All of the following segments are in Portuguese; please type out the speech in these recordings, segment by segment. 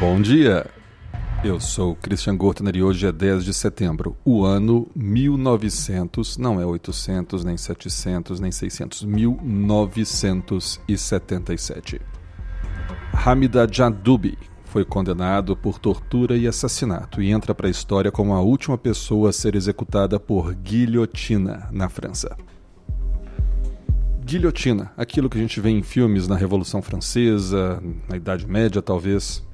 Bom dia! Eu sou Christian Gortner e hoje é 10 de setembro. O ano 1900, não é 800, nem 700, nem 600, 1977. Hamida Jadoubi foi condenado por tortura e assassinato e entra para a história como a última pessoa a ser executada por guilhotina na França. Guilhotina, aquilo que a gente vê em filmes na Revolução Francesa, na Idade Média talvez.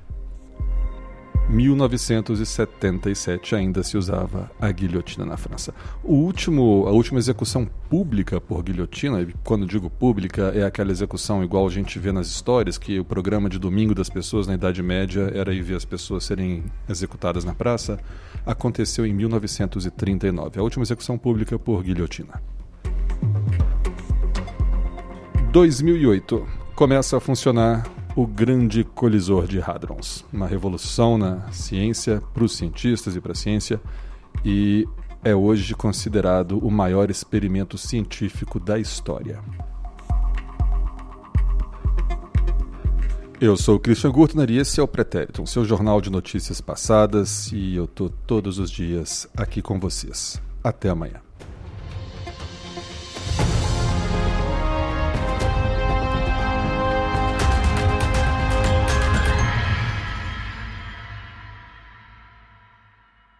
1977 ainda se usava a guilhotina na França. O último, a última execução pública por guilhotina, e quando digo pública, é aquela execução igual a gente vê nas histórias, que o programa de domingo das pessoas na Idade Média era ir ver as pessoas serem executadas na praça, aconteceu em 1939. A última execução pública por guilhotina. 2008 começa a funcionar o grande colisor de hadrons, uma revolução na ciência para os cientistas e para a ciência e é hoje considerado o maior experimento científico da história. Eu sou o Christian Gurtner e esse é o Pretérito, seu jornal de notícias passadas, e eu tô todos os dias aqui com vocês. Até amanhã.